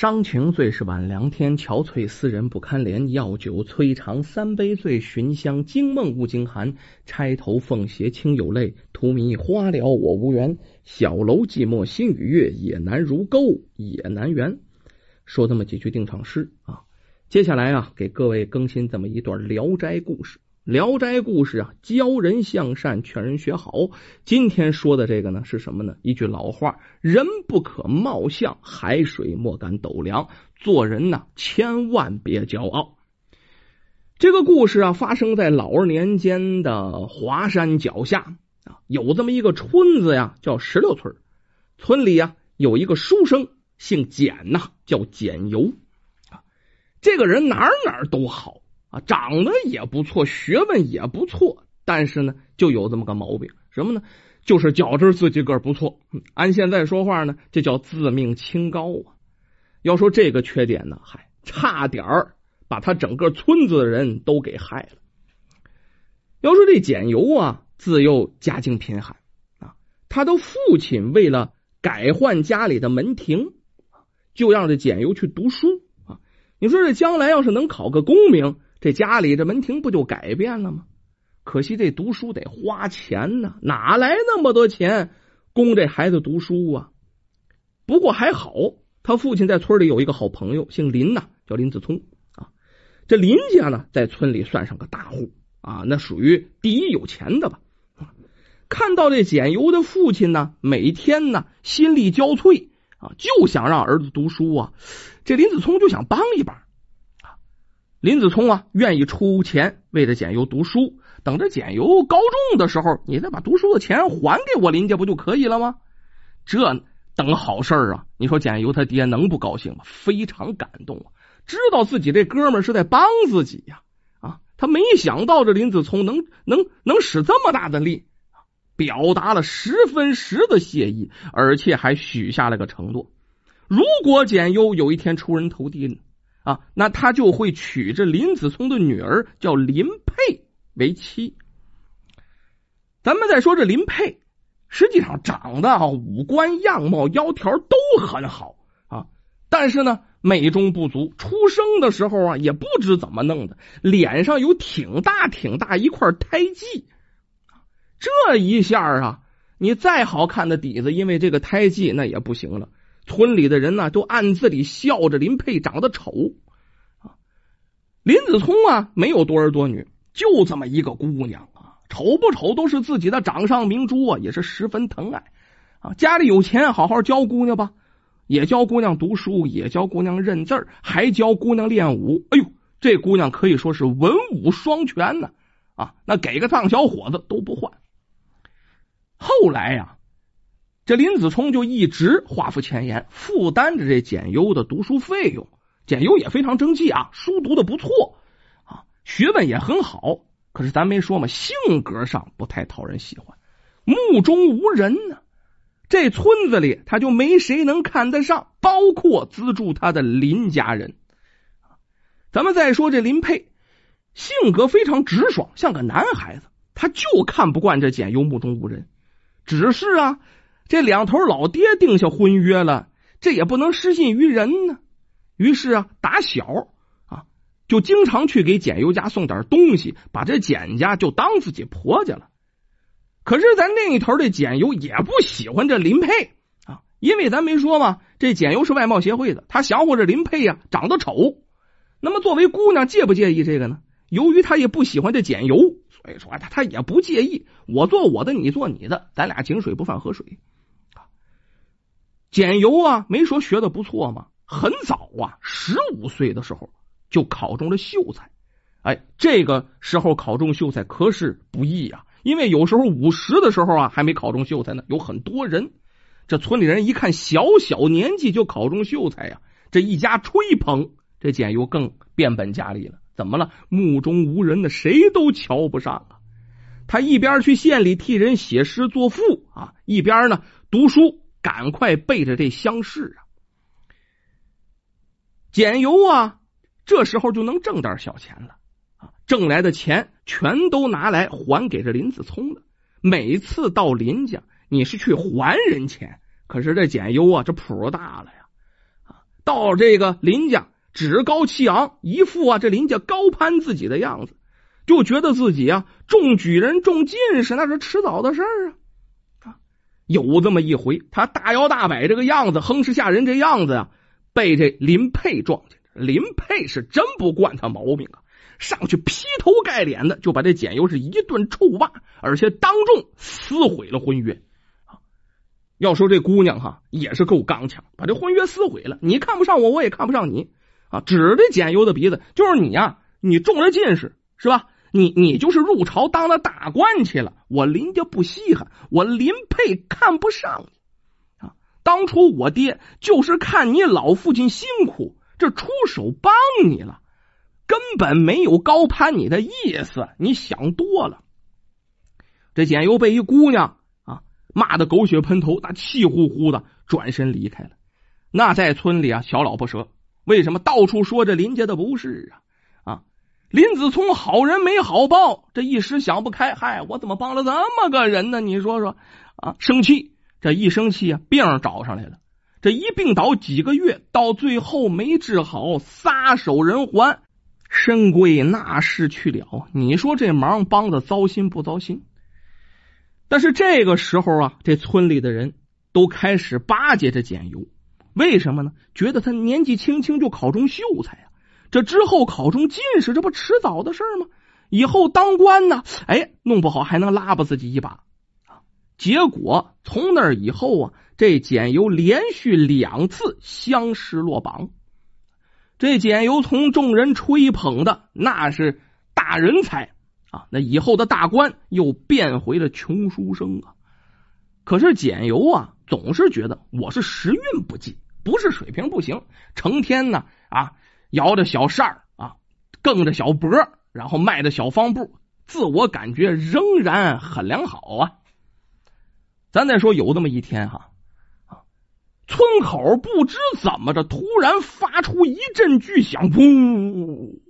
伤情最是晚凉天，憔悴思人不堪怜。药酒摧肠三杯醉，寻香惊梦误惊寒。钗头凤斜轻有泪，荼蘼花了我无缘。小楼寂寞心与月，也难如钩也难圆。说这么几句定场诗啊，接下来啊，给各位更新这么一段《聊斋》故事。《聊斋》故事啊，教人向善，劝人学好。今天说的这个呢，是什么呢？一句老话：“人不可貌相，海水莫敢斗量。”做人呢，千万别骄傲。这个故事啊，发生在老二年间的华山脚下啊，有这么一个村子呀，叫石榴村。村里啊，有一个书生，姓简呐，叫简游啊。这个人哪哪都好。啊，长得也不错，学问也不错，但是呢，就有这么个毛病，什么呢？就是觉着自己个儿不错。按现在说话呢，这叫自命清高啊。要说这个缺点呢，嗨，差点儿把他整个村子的人都给害了。要说这简由啊，自幼家境贫寒啊，他的父亲为了改换家里的门庭，就让这简由去读书啊。你说这将来要是能考个功名？这家里这门庭不就改变了吗？可惜这读书得花钱呢，哪来那么多钱供这孩子读书啊？不过还好，他父亲在村里有一个好朋友，姓林呐，叫林子聪啊。这林家呢，在村里算上个大户啊，那属于第一有钱的吧。看到这简由的父亲呢，每天呢心力交瘁啊，就想让儿子读书啊。这林子聪就想帮一把。林子聪啊，愿意出钱为着简游读书。等着简游高中的时候，你再把读书的钱还给我林家，不就可以了吗？这等好事啊！你说简游他爹能不高兴吗？非常感动啊！知道自己这哥们是在帮自己呀！啊，他没想到这林子聪能能能使这么大的力，表达了十分十的谢意，而且还许下了个承诺：如果简游有一天出人头地呢。啊，那他就会娶这林子聪的女儿叫林佩为妻。咱们再说这林佩，实际上长得啊，五官样貌、腰条都很好啊，但是呢，美中不足。出生的时候啊，也不知怎么弄的，脸上有挺大挺大一块胎记。这一下啊，你再好看的底子，因为这个胎记那也不行了。村里的人呢，都暗自里笑着林佩长得丑啊。林子聪啊，没有多儿多女，就这么一个姑娘啊，丑不丑都是自己的掌上明珠啊，也是十分疼爱啊。家里有钱，好好教姑娘吧，也教姑娘读书，也教姑娘认字还教姑娘练武。哎呦，这姑娘可以说是文武双全呢啊！那给个脏小伙子都不换。后来呀。这林子聪就一直画符前言，负担着这简优的读书费用。简优也非常争气啊，书读的不错啊，学问也很好。可是咱没说嘛，性格上不太讨人喜欢，目中无人呢。这村子里他就没谁能看得上，包括资助他的林家人。咱们再说这林佩，性格非常直爽，像个男孩子，他就看不惯这简优目中无人。只是啊。这两头老爹定下婚约了，这也不能失信于人呢。于是啊，打小啊就经常去给简尤家送点东西，把这简家就当自己婆家了。可是咱另一头的简尤也不喜欢这林佩啊，因为咱没说嘛，这简尤是外貌协会的，他想我这林佩呀长得丑。那么作为姑娘，介不介意这个呢？由于他也不喜欢这简尤，所以说他他也不介意，我做我的，你做你的，咱俩井水不犯河水。简游啊，没说学的不错吗？很早啊，十五岁的时候就考中了秀才。哎，这个时候考中秀才可是不易啊，因为有时候五十的时候啊，还没考中秀才呢，有很多人。这村里人一看小小年纪就考中秀才呀，这一家吹捧，这简游更变本加厉了。怎么了？目中无人的，谁都瞧不上啊。他一边去县里替人写诗作赋啊，一边呢读书。赶快背着这乡试啊！简游啊，这时候就能挣点小钱了啊！挣来的钱全都拿来还给这林子聪了。每次到林家，你是去还人钱，可是这简游啊，这谱大了呀！到这个林家趾高气昂，一副啊这林家高攀自己的样子，就觉得自己啊中举人、中进士那是迟早的事儿。啊，有这么一回，他大摇大摆这个样子，哼哧吓人这样子啊，被这林佩撞见。林佩是真不惯他毛病啊。上去劈头盖脸的就把这简由是一顿臭骂，而且当众撕毁了婚约。要说这姑娘哈也是够刚强，把这婚约撕毁了。你看不上我，我也看不上你啊！指着简由的鼻子，就是你呀，你中了进士是吧？你你就是入朝当了大官去了。我林家不稀罕，我林佩看不上你啊！当初我爹就是看你老父亲辛苦，这出手帮你了。根本没有高攀你的意思，你想多了。这简由被一姑娘啊骂的狗血喷头，那气呼呼的转身离开了。那在村里啊，小老不舌，为什么到处说这林家的不是啊？林子聪好人没好报，这一时想不开，嗨，我怎么帮了这么个人呢？你说说啊，生气，这一生气啊，病找上来了。这一病倒几个月，到最后没治好，撒手人寰。身归那逝去了，你说这忙帮的糟心不糟心？但是这个时候啊，这村里的人都开始巴结这简由，为什么呢？觉得他年纪轻轻就考中秀才，这之后考中进士，这不迟早的事吗？以后当官呢，哎，弄不好还能拉拔自己一把啊。结果从那以后啊，这简由连续两次乡试落榜。这简由从众人吹捧的那是大人才啊，那以后的大官又变回了穷书生啊。可是简由啊，总是觉得我是时运不济，不是水平不行，成天呢啊摇着小扇儿啊，更着小脖，然后迈着小方步，自我感觉仍然很良好啊。咱再说有这么一天哈。村口不知怎么着，突然发出一阵巨响，呜！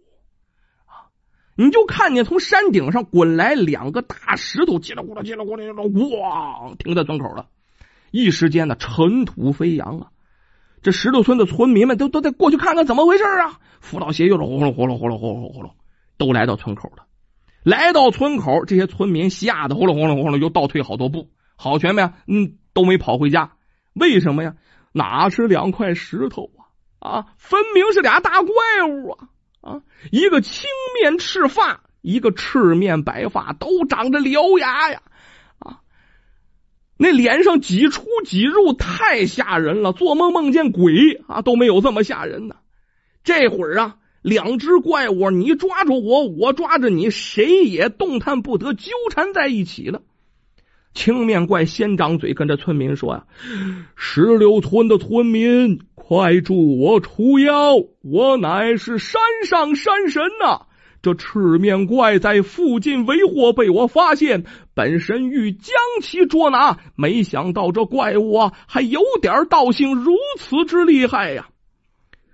你就看见从山顶上滚来两个大石头，叽里咕噜，叽里咕噜，咣，停在村口了。一时间呢，尘土飞扬啊！这石头村的村民们都都得过去看看怎么回事啊！扶老携幼的，呼噜呼噜呼噜呼噜呼噜，都来到村口了。来到村口，这些村民吓得呼噜呼噜呼噜，又倒退好多步，好全没？嗯，都没跑回家。为什么呀？哪是两块石头啊？啊，分明是俩大怪物啊！啊，一个青面赤发，一个赤面白发，都长着獠牙呀！那脸上几出几入，太吓人了，做梦梦见鬼啊都没有这么吓人呢。这会儿啊，两只怪物，你抓住我，我抓着你，谁也动弹不得，纠缠在一起了。青面怪先张嘴跟着村民说：“呀，石榴村的村民，快助我除妖！我乃是山上山神呐！这赤面怪在附近为祸，被我发现，本神欲将其捉拿，没想到这怪物啊，还有点道行，如此之厉害呀！”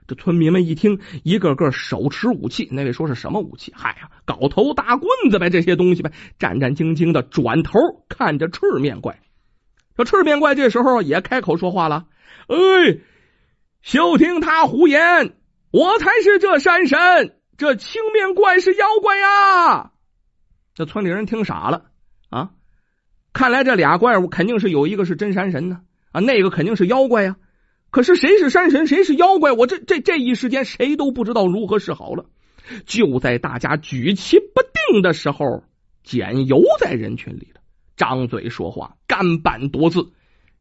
这村民们一听，一个个手持武器。那位说是什么武器？嗨呀，镐头大棍子呗，这些东西呗。战战兢兢的转头看着赤面怪。这赤面怪这时候也开口说话了：“哎，休听他胡言，我才是这山神，这青面怪是妖怪呀！”这村里人听傻了啊！看来这俩怪物肯定是有一个是真山神呢，啊，那个肯定是妖怪呀。可是谁是山神，谁是妖怪？我这这这一时间，谁都不知道如何是好了。就在大家举棋不定的时候，简由在人群里了，张嘴说话，干板夺字。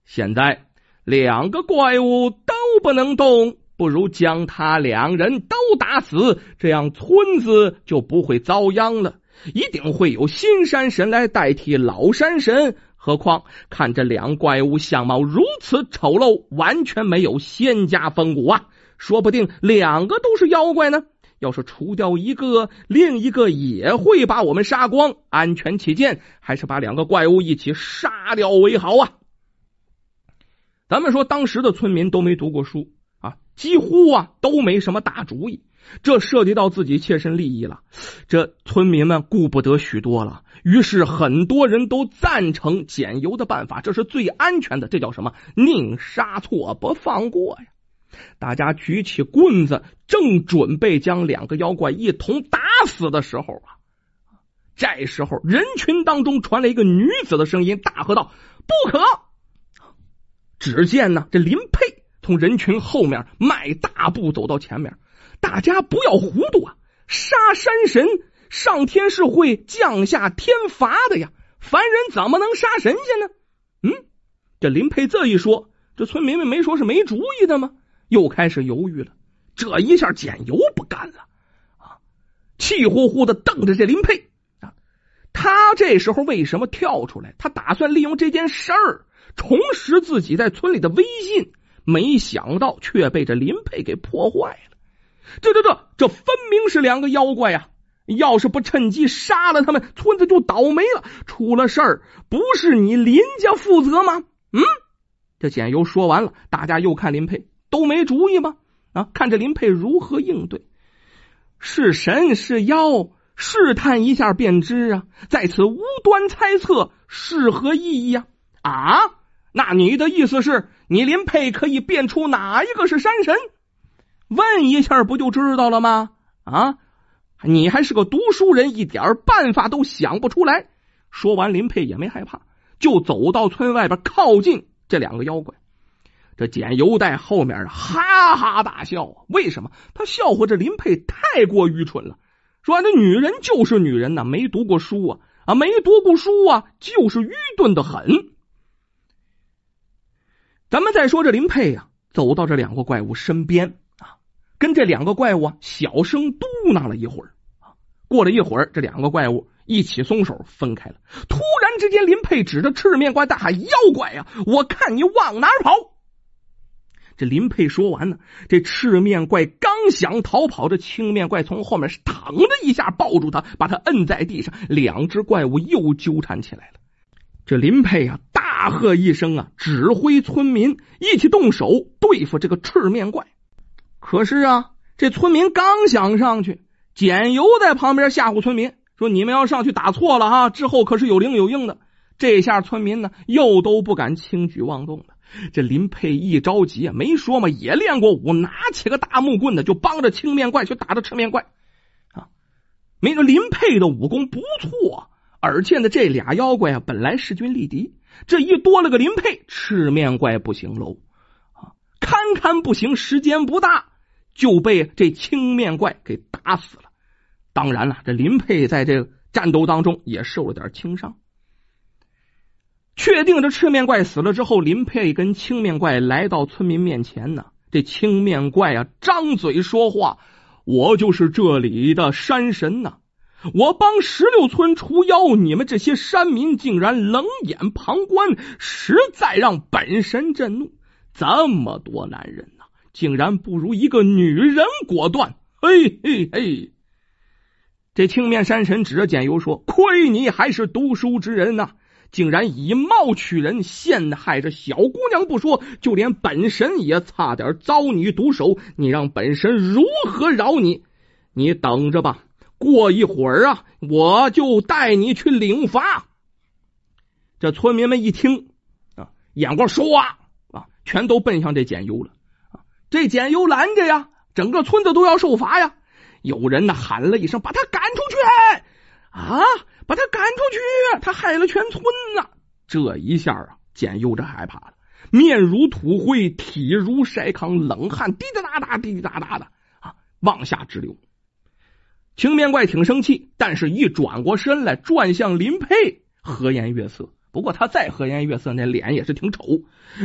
现在两个怪物都不能动，不如将他两人都打死，这样村子就不会遭殃了。一定会有新山神来代替老山神。何况看这两怪物相貌如此丑陋，完全没有仙家风骨啊！说不定两个都是妖怪呢。要是除掉一个，另一个也会把我们杀光。安全起见，还是把两个怪物一起杀掉为好啊！咱们说，当时的村民都没读过书，几乎啊都没什么大主意。这涉及到自己切身利益了，这村民们顾不得许多了。于是很多人都赞成减油的办法，这是最安全的。这叫什么？宁杀错不放过呀！大家举起棍子，正准备将两个妖怪一同打死的时候啊，这时候人群当中传来一个女子的声音，大喝道：“不可！”只见呢，这林佩从人群后面迈大步走到前面，大家不要糊涂啊！杀山神，上天是会降下天罚的呀，凡人怎么能杀神仙呢？嗯，这林佩这一说，这村民们没说是没主意的吗？又开始犹豫了。这一下简由不干了啊，气呼呼的瞪着这林佩啊。他这时候为什么跳出来？他打算利用这件事儿重拾自己在村里的威信，没想到却被这林佩给破坏了。这这这这分明是两个妖怪呀！要是不趁机杀了他们，村子就倒霉了。出了事儿，不是你林家负责吗？嗯，这简由说完了，大家又看林佩，都没主意吗？啊，看着林佩如何应对。是神是妖，试探一下便知啊！在此无端猜测，是何意义呀？啊，那你的意思是你林佩可以辨出哪一个是山神？问一下不就知道了吗？啊！你还是个读书人，一点办法都想不出来。说完，林佩也没害怕，就走到村外边，靠近这两个妖怪。这简由在后面哈哈大笑。为什么？他笑话这林佩太过愚蠢了。说那女人就是女人呐，没读过书啊啊，没读过书啊，就是愚钝的很。咱们再说这林佩呀，走到这两个怪物身边啊。跟这两个怪物啊，小声嘟囔了一会儿。过了一会儿，这两个怪物一起松手分开了。突然之间，林佩指着赤面怪大喊：“妖怪呀，我看你往哪儿跑！”这林佩说完呢，这赤面怪刚想逃跑，这青面怪从后面是腾的一下抱住他，把他摁在地上。两只怪物又纠缠起来了。这林佩啊，大喝一声啊，指挥村民一起动手对付这个赤面怪。可是啊，这村民刚想上去，简由在旁边吓唬村民说：“你们要上去打错了啊，之后可是有灵有应的。”这下村民呢又都不敢轻举妄动了。这林佩一着急啊，没说嘛，也练过武，拿起个大木棍子就帮着青面怪去打着赤面怪啊。没说林佩的武功不错，而且呢，这俩妖怪啊本来势均力敌，这一多了个林佩，赤面怪不行喽啊，堪堪不行，时间不大。就被这青面怪给打死了。当然了，这林佩在这战斗当中也受了点轻伤。确定这赤面怪死了之后，林佩跟青面怪来到村民面前呢。这青面怪啊，张嘴说话：“我就是这里的山神呐！我帮十六村除妖，你们这些山民竟然冷眼旁观，实在让本神震怒。这么多男人呐！”竟然不如一个女人果断！嘿嘿嘿！这青面山神指着简由说：“亏你还是读书之人呐，竟然以貌取人，陷害着小姑娘不说，就连本神也差点遭你毒手。你让本神如何饶你？你等着吧！过一会儿啊，我就带你去领罚。”这村民们一听啊，眼光唰啊，全都奔向这简由了。这简由拦着呀，整个村子都要受罚呀！有人呢喊了一声：“把他赶出去！”啊，把他赶出去！他害了全村呐！这一下啊，简由这害怕了，面如土灰，体如筛糠，冷汗滴滴答答、滴滴答答的啊，往下直流。青面怪挺生气，但是一转过身来，转向林佩，和颜悦色。不过他再和颜悦色，那脸也是挺丑。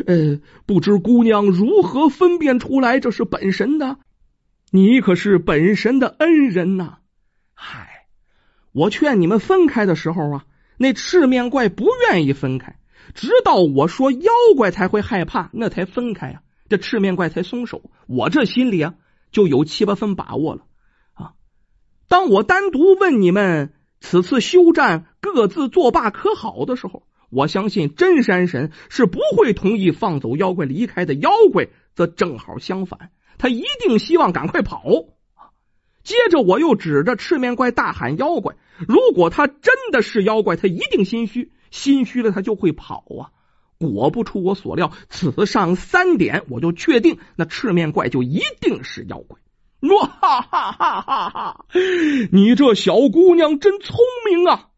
呃，不知姑娘如何分辨出来这是本神的？你可是本神的恩人呐！嗨，我劝你们分开的时候啊，那赤面怪不愿意分开，直到我说妖怪才会害怕，那才分开啊。这赤面怪才松手。我这心里啊，就有七八分把握了。当我单独问你们此次休战各自作罢可好的时候。我相信真山神是不会同意放走妖怪离开的，妖怪则正好相反，他一定希望赶快跑。接着我又指着赤面怪大喊：“妖怪！如果他真的是妖怪，他一定心虚，心虚了他就会跑啊！果不出我所料，此上三点，我就确定那赤面怪就一定是妖怪。哇哈哈哈哈哈！你这小姑娘真聪明啊！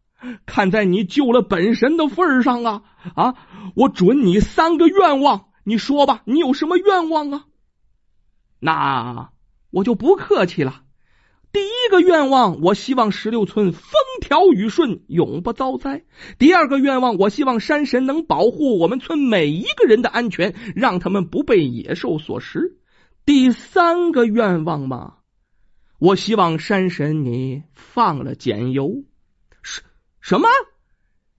看在你救了本神的份上啊啊！我准你三个愿望，你说吧，你有什么愿望啊？那我就不客气了。第一个愿望，我希望石榴村风调雨顺，永不遭灾。第二个愿望，我希望山神能保护我们村每一个人的安全，让他们不被野兽所食。第三个愿望嘛，我希望山神你放了简由。什什么？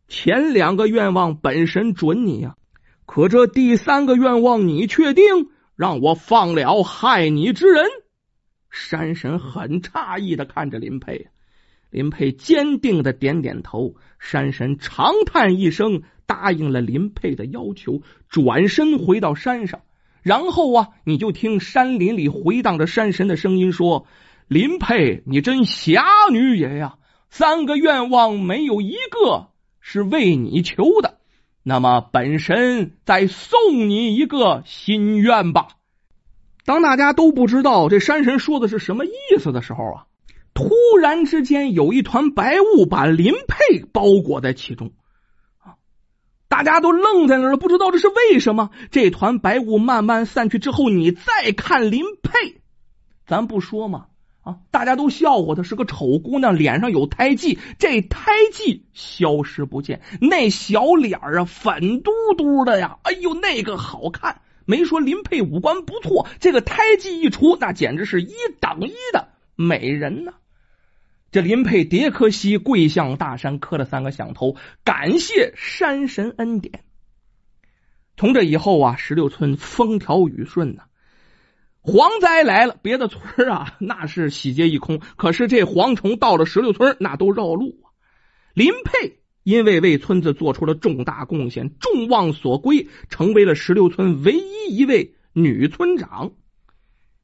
前两个愿望本神准你呀，可这第三个愿望你确定让我放了害你之人？山神很诧异的看着林佩，林佩坚定的点点头。山神长叹一声，答应了林佩的要求，转身回到山上。然后啊，你就听山林里回荡着山神的声音说：“林佩，你真侠女也呀！三个愿望没有一个是为你求的，那么本神再送你一个心愿吧。”当大家都不知道这山神说的是什么意思的时候啊，突然之间有一团白雾把林佩包裹在其中。大家都愣在那儿了，不知道这是为什么。这团白雾慢慢散去之后，你再看林佩，咱不说嘛啊！大家都笑话她是个丑姑娘，脸上有胎记，这胎记消失不见，那小脸啊，粉嘟嘟的呀，哎呦，那个好看！没说林佩五官不错，这个胎记一除，那简直是一等一的美人呢。这林佩迭柯西跪向大山，磕了三个响头，感谢山神恩典。从这以后啊，石榴村风调雨顺呐。蝗灾来了，别的村啊那是洗劫一空，可是这蝗虫到了石榴村，那都绕路啊。林佩因为为村子做出了重大贡献，众望所归，成为了石榴村唯一一位女村长。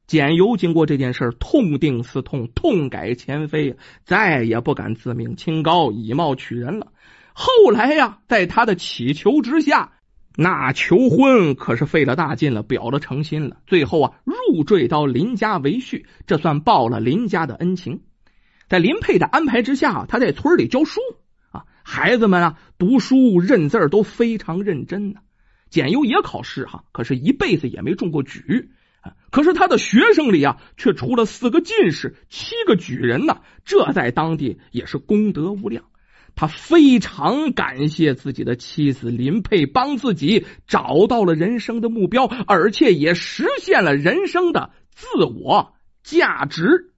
简由经过这件事痛定思痛，痛改前非，再也不敢自命清高，以貌取人了。后来呀，在他的祈求之下，那求婚可是费了大劲了，表了诚心了。最后啊，入赘到林家为婿，这算报了林家的恩情。在林佩的安排之下，他在村里教书啊，孩子们啊读书认字都非常认真呢。简由也考试哈，可是一辈子也没中过举。可是他的学生里啊，却出了四个进士，七个举人呢，这在当地也是功德无量。他非常感谢自己的妻子林佩，帮自己找到了人生的目标，而且也实现了人生的自我价值。